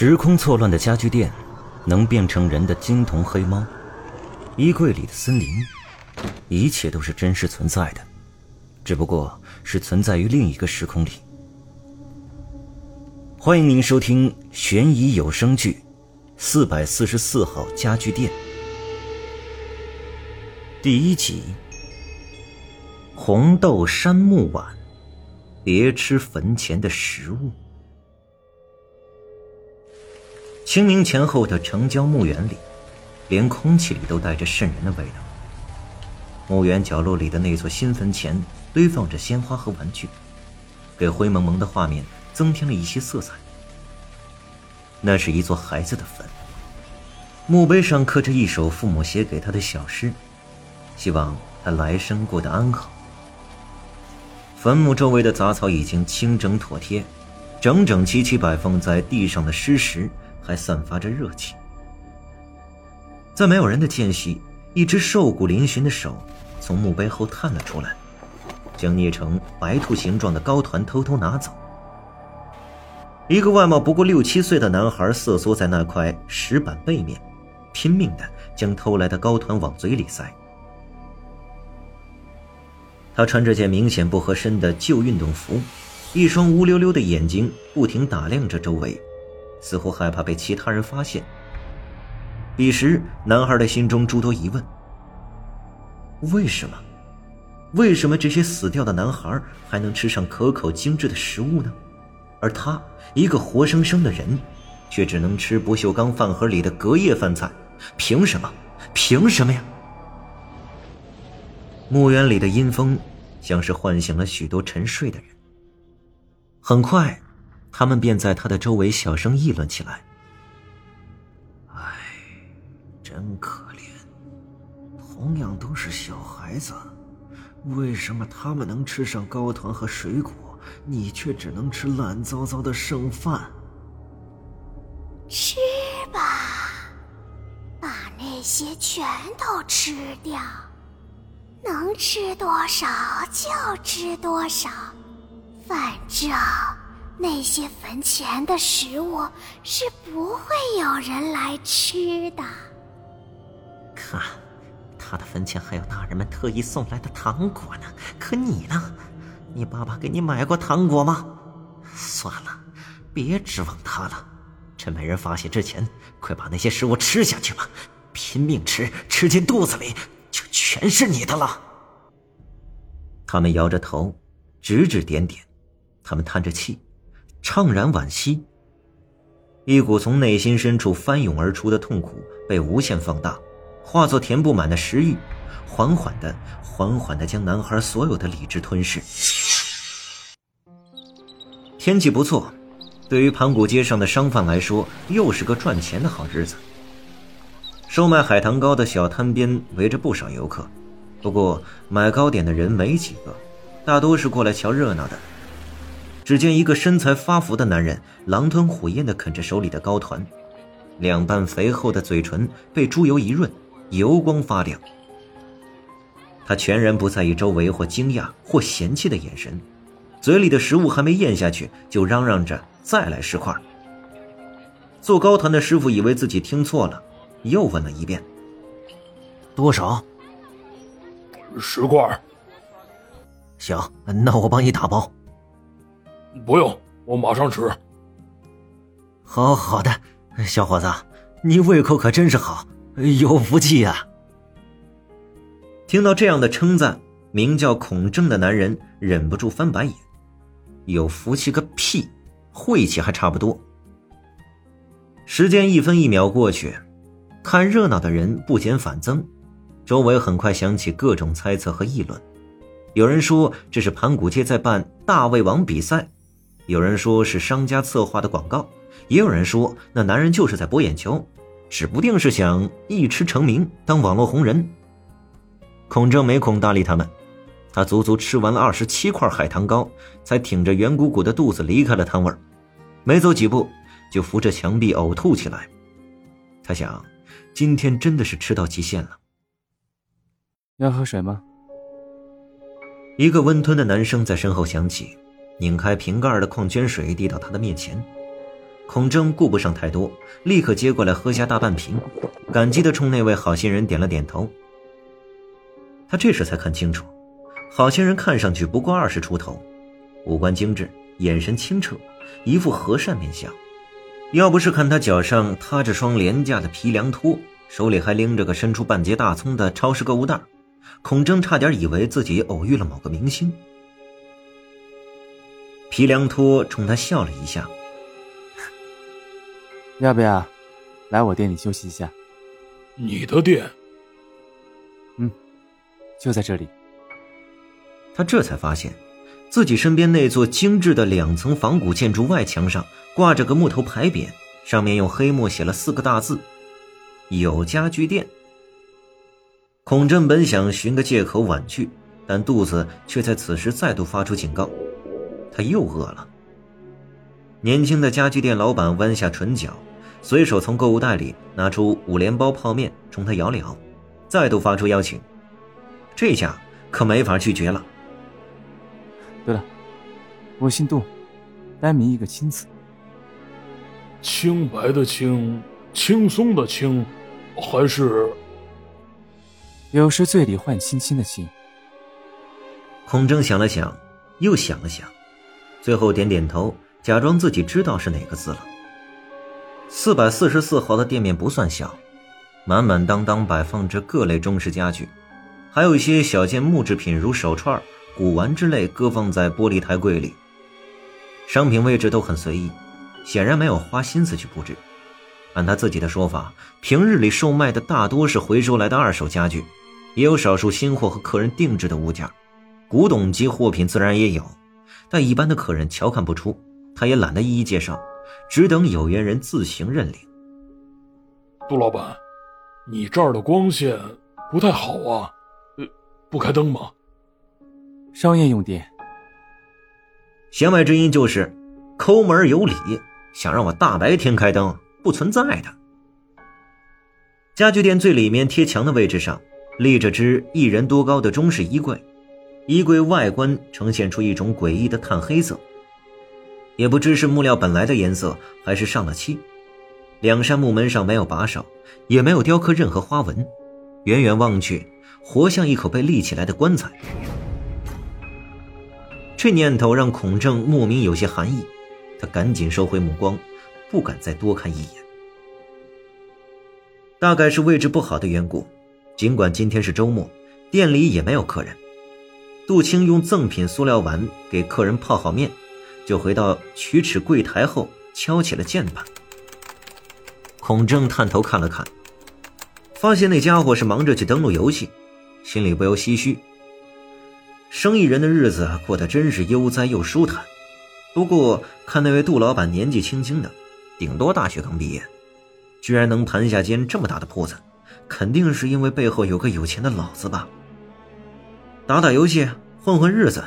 时空错乱的家具店，能变成人的金童黑猫，衣柜里的森林，一切都是真实存在的，只不过是存在于另一个时空里。欢迎您收听悬疑有声剧《四百四十四号家具店》第一集：红豆杉木碗，别吃坟前的食物。清明前后的城郊墓园里，连空气里都带着渗人的味道。墓园角落里的那座新坟前堆放着鲜花和玩具，给灰蒙蒙的画面增添了一些色彩。那是一座孩子的坟，墓碑上刻着一首父母写给他的小诗，希望他来生过得安好。坟墓周围的杂草已经清整妥帖，整整齐齐摆放在地上的尸石。还散发着热气，在没有人的间隙，一只瘦骨嶙峋的手从墓碑后探了出来，将捏成白兔形状的糕团偷偷拿走。一个外貌不过六七岁的男孩瑟缩在那块石板背面，拼命的将偷来的糕团往嘴里塞。他穿着件明显不合身的旧运动服，一双乌溜溜的眼睛不停打量着周围。似乎害怕被其他人发现。彼时，男孩的心中诸多疑问：为什么？为什么这些死掉的男孩还能吃上可口精致的食物呢？而他，一个活生生的人，却只能吃不锈钢饭盒里的隔夜饭菜？凭什么？凭什么呀？墓园里的阴风，像是唤醒了许多沉睡的人。很快。他们便在他的周围小声议论起来。唉，真可怜，同样都是小孩子，为什么他们能吃上糕团和水果，你却只能吃烂糟糟的剩饭？吃吧，把那些全都吃掉，能吃多少就吃多少，反正。那些坟前的食物是不会有人来吃的。看，他的坟前还有大人们特意送来的糖果呢。可你呢？你爸爸给你买过糖果吗？算了，别指望他了。趁没人发现之前，快把那些食物吃下去吧！拼命吃，吃进肚子里就全是你的了。他们摇着头，指指点点，他们叹着气。怅然惋惜，一股从内心深处翻涌而出的痛苦被无限放大，化作填不满的食欲，缓缓的、缓缓的将男孩所有的理智吞噬。天气不错，对于盘古街上的商贩来说，又是个赚钱的好日子。售卖海棠糕的小摊边围着不少游客，不过买糕点的人没几个，大多是过来瞧热闹的。只见一个身材发福的男人狼吞虎咽地啃着手里的糕团，两瓣肥厚的嘴唇被猪油一润，油光发亮。他全然不在意周围或惊讶或嫌弃的眼神，嘴里的食物还没咽下去，就嚷嚷着再来十块。做糕团的师傅以为自己听错了，又问了一遍：“多少？”“十块。”“行，那我帮你打包。”不用，我马上吃。好好的，小伙子，你胃口可真是好，有福气呀！听到这样的称赞，名叫孔正的男人忍不住翻白眼：“有福气个屁，晦气还差不多。”时间一分一秒过去，看热闹的人不减反增，周围很快响起各种猜测和议论。有人说这是盘古街在办大胃王比赛。有人说是商家策划的广告，也有人说那男人就是在博眼球，指不定是想一吃成名当网络红人。孔正没空搭理他们，他足足吃完了二十七块海棠糕，才挺着圆鼓鼓的肚子离开了摊位没走几步就扶着墙壁呕吐起来。他想，今天真的是吃到极限了。要喝水吗？一个温吞的男声在身后响起。拧开瓶盖的矿泉水，递到他的面前。孔正顾不上太多，立刻接过来喝下大半瓶，感激的冲那位好心人点了点头。他这时才看清楚，好心人看上去不过二十出头，五官精致，眼神清澈，一副和善面相。要不是看他脚上踏着双廉价的皮凉拖，手里还拎着个伸出半截大葱的超市购物袋，孔正差点以为自己偶遇了某个明星。皮良托冲他笑了一下。要不要来我店里休息一下？你的店？嗯，就在这里。他这才发现，自己身边那座精致的两层仿古建筑外墙上挂着个木头牌匾，上面用黑墨写了四个大字：“有家具店。”孔振本想寻个借口婉拒，但肚子却在此时再度发出警告：他又饿了。年轻的家具店老板弯下唇角。随手从购物袋里拿出五连包泡面，冲他摇了摇，再度发出邀请。这下可没法拒绝了。对了，我姓杜，单名一个“青”字。清白的清，轻松的轻，还是有时醉里换青青的青。孔正想了想，又想了想，最后点点头，假装自己知道是哪个字了。四百四十四号的店面不算小，满满当当摆放着各类中式家具，还有一些小件木制品，如手串、古玩之类，搁放在玻璃台柜里。商品位置都很随意，显然没有花心思去布置。按他自己的说法，平日里售卖的大多是回收来的二手家具，也有少数新货和客人定制的物件，古董级货品自然也有，但一般的客人瞧看不出，他也懒得一一介绍。只等有缘人自行认领。杜老板，你这儿的光线不太好啊，呃，不开灯吗？商业用电。弦外之音就是抠门有理，想让我大白天开灯，不存在的。家具店最里面贴墙的位置上，立着只一人多高的中式衣柜，衣柜外观呈现出一种诡异的炭黑色。也不知是木料本来的颜色，还是上了漆。两扇木门上没有把手，也没有雕刻任何花纹，远远望去，活像一口被立起来的棺材。这念头让孔正莫名有些寒意，他赶紧收回目光，不敢再多看一眼。大概是位置不好的缘故，尽管今天是周末，店里也没有客人。杜青用赠品塑料碗给客人泡好面。就回到取尺柜台后，敲起了键盘。孔正探头看了看，发现那家伙是忙着去登录游戏，心里不由唏嘘。生意人的日子过得真是悠哉又舒坦。不过看那位杜老板年纪轻轻的，顶多大学刚毕业，居然能盘下间这么大的铺子，肯定是因为背后有个有钱的老子吧？打打游戏，混混日子，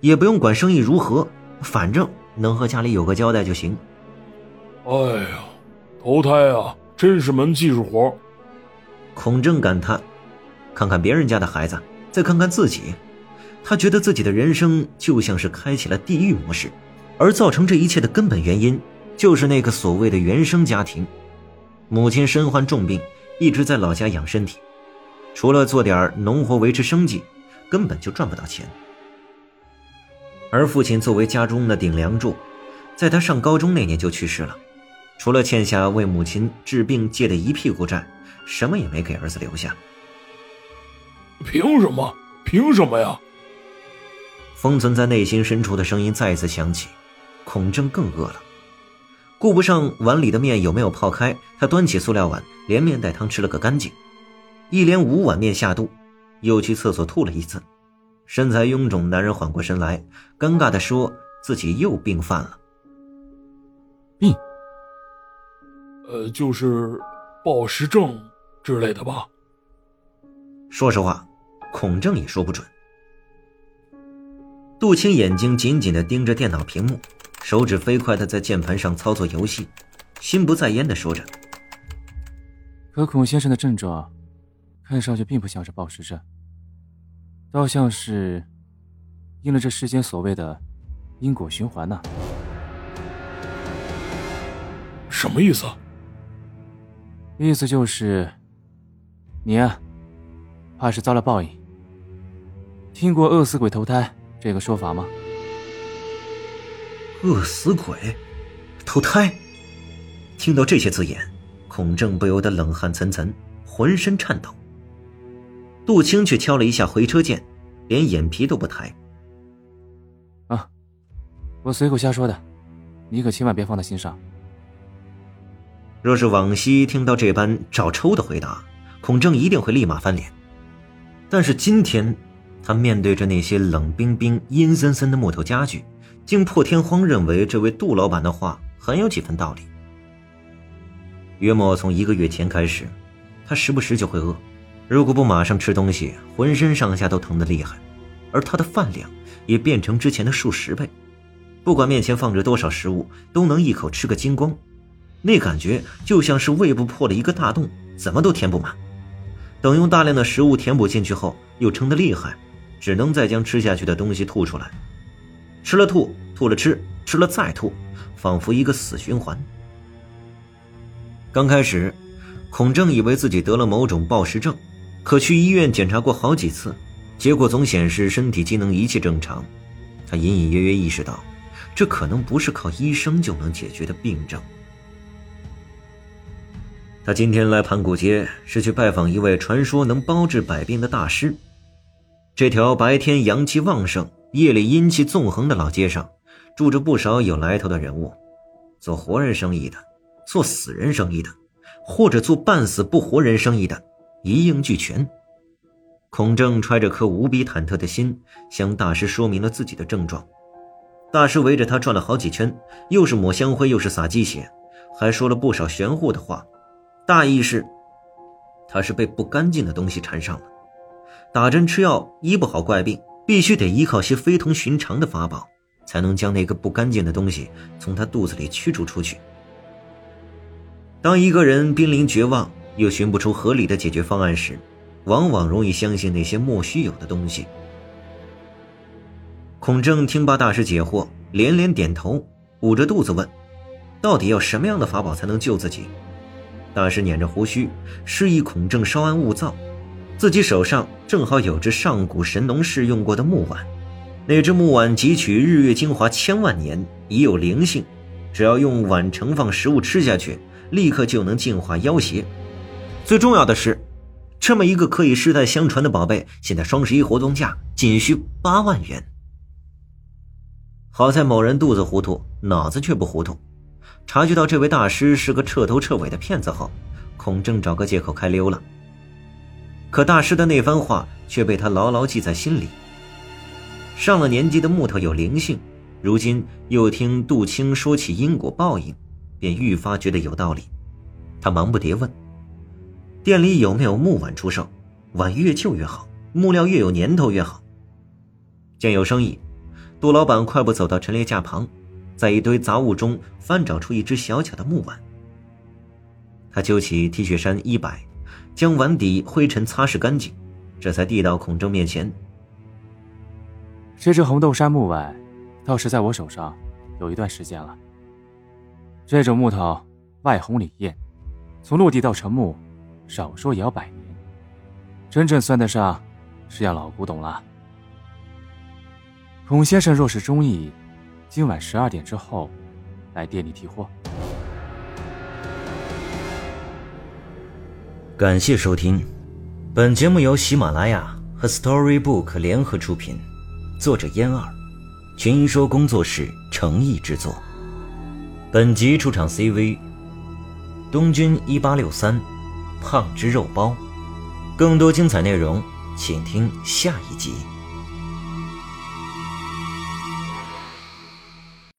也不用管生意如何。反正能和家里有个交代就行。哎呀，投胎啊，真是门技术活。孔正感叹，看看别人家的孩子，再看看自己，他觉得自己的人生就像是开启了地狱模式，而造成这一切的根本原因，就是那个所谓的原生家庭。母亲身患重病，一直在老家养身体，除了做点农活维持生计，根本就赚不到钱。而父亲作为家中的顶梁柱，在他上高中那年就去世了，除了欠下为母亲治病借的一屁股债，什么也没给儿子留下。凭什么？凭什么呀？封存在内心深处的声音再次响起。孔正更饿了，顾不上碗里的面有没有泡开，他端起塑料碗，连面带汤吃了个干净，一连五碗面下肚，又去厕所吐了一次。身材臃肿男人缓过神来，尴尬的说：“自己又病犯了。病？呃，就是暴食症之类的吧。”说实话，孔正也说不准。杜青眼睛紧紧的盯着电脑屏幕，手指飞快的在键盘上操作游戏，心不在焉的说着：“可孔先生的症状，看上去并不像是暴食症。”倒像是应了这世间所谓的因果循环呢。什么意思？意思就是，你啊，怕是遭了报应。听过饿死鬼投胎这个说法吗？饿死鬼，投胎。听到这些字眼，孔正不由得冷汗涔涔，浑身颤抖。杜青却敲了一下回车键，连眼皮都不抬。啊，我随口瞎说的，你可千万别放在心上。若是往昔听到这般找抽的回答，孔正一定会立马翻脸。但是今天，他面对着那些冷冰冰、阴森森的木头家具，竟破天荒认为这位杜老板的话很有几分道理。约莫从一个月前开始，他时不时就会饿，如果不马上吃东西，浑身上下都疼得厉害，而他的饭量也变成之前的数十倍，不管面前放着多少食物，都能一口吃个精光。那感觉就像是胃部破了一个大洞，怎么都填不满。等用大量的食物填补进去后，又撑得厉害，只能再将吃下去的东西吐出来。吃了吐，吐了吃，吃了再吐，仿佛一个死循环。刚开始，孔正以为自己得了某种暴食症，可去医院检查过好几次，结果总显示身体机能一切正常。他隐隐约约意识到，这可能不是靠医生就能解决的病症。他今天来盘古街是去拜访一位传说能包治百病的大师。这条白天阳气旺盛、夜里阴气纵横的老街上，住着不少有来头的人物，做活人生意的，做死人生意的，或者做半死不活人生意的，一应俱全。孔正揣着颗无比忐忑的心，向大师说明了自己的症状。大师围着他转了好几圈，又是抹香灰，又是撒鸡血，还说了不少玄乎的话。大意是，他是被不干净的东西缠上了，打针吃药医不好怪病，必须得依靠些非同寻常的法宝，才能将那个不干净的东西从他肚子里驱逐出去。当一个人濒临绝望又寻不出合理的解决方案时，往往容易相信那些莫须有的东西。孔正听罢大师解惑，连连点头，捂着肚子问：“到底要什么样的法宝才能救自己？”大师捻着胡须，示意孔正稍安勿躁。自己手上正好有只上古神农氏用过的木碗，那只木碗汲取日月精华千万年，已有灵性。只要用碗盛放食物吃下去，立刻就能净化妖邪。最重要的是，这么一个可以世代相传的宝贝，现在双十一活动价仅需八万元。好在某人肚子糊涂，脑子却不糊涂。察觉到这位大师是个彻头彻尾的骗子后，孔正找个借口开溜了。可大师的那番话却被他牢牢记在心里。上了年纪的木头有灵性，如今又听杜青说起因果报应，便愈发觉得有道理。他忙不迭问：“店里有没有木碗出售？碗越旧越好，木料越有年头越好。”见有生意，杜老板快步走到陈列架旁。在一堆杂物中翻找出一只小巧的木碗，他揪起 T 恤衫衣摆，将碗底灰尘擦拭干净，这才递到孔正面前。这只红豆杉木碗，倒是在我手上有一段时间了。这种木头外红里艳，从落地到成木，少说也要百年，真正算得上是样老古董了。孔先生若是中意。今晚十二点之后，来店里提货。感谢收听，本节目由喜马拉雅和 Storybook 联合出品，作者烟儿，群英说工作室诚意制作。本集出场 CV：东君一八六三，胖之肉包。更多精彩内容，请听下一集。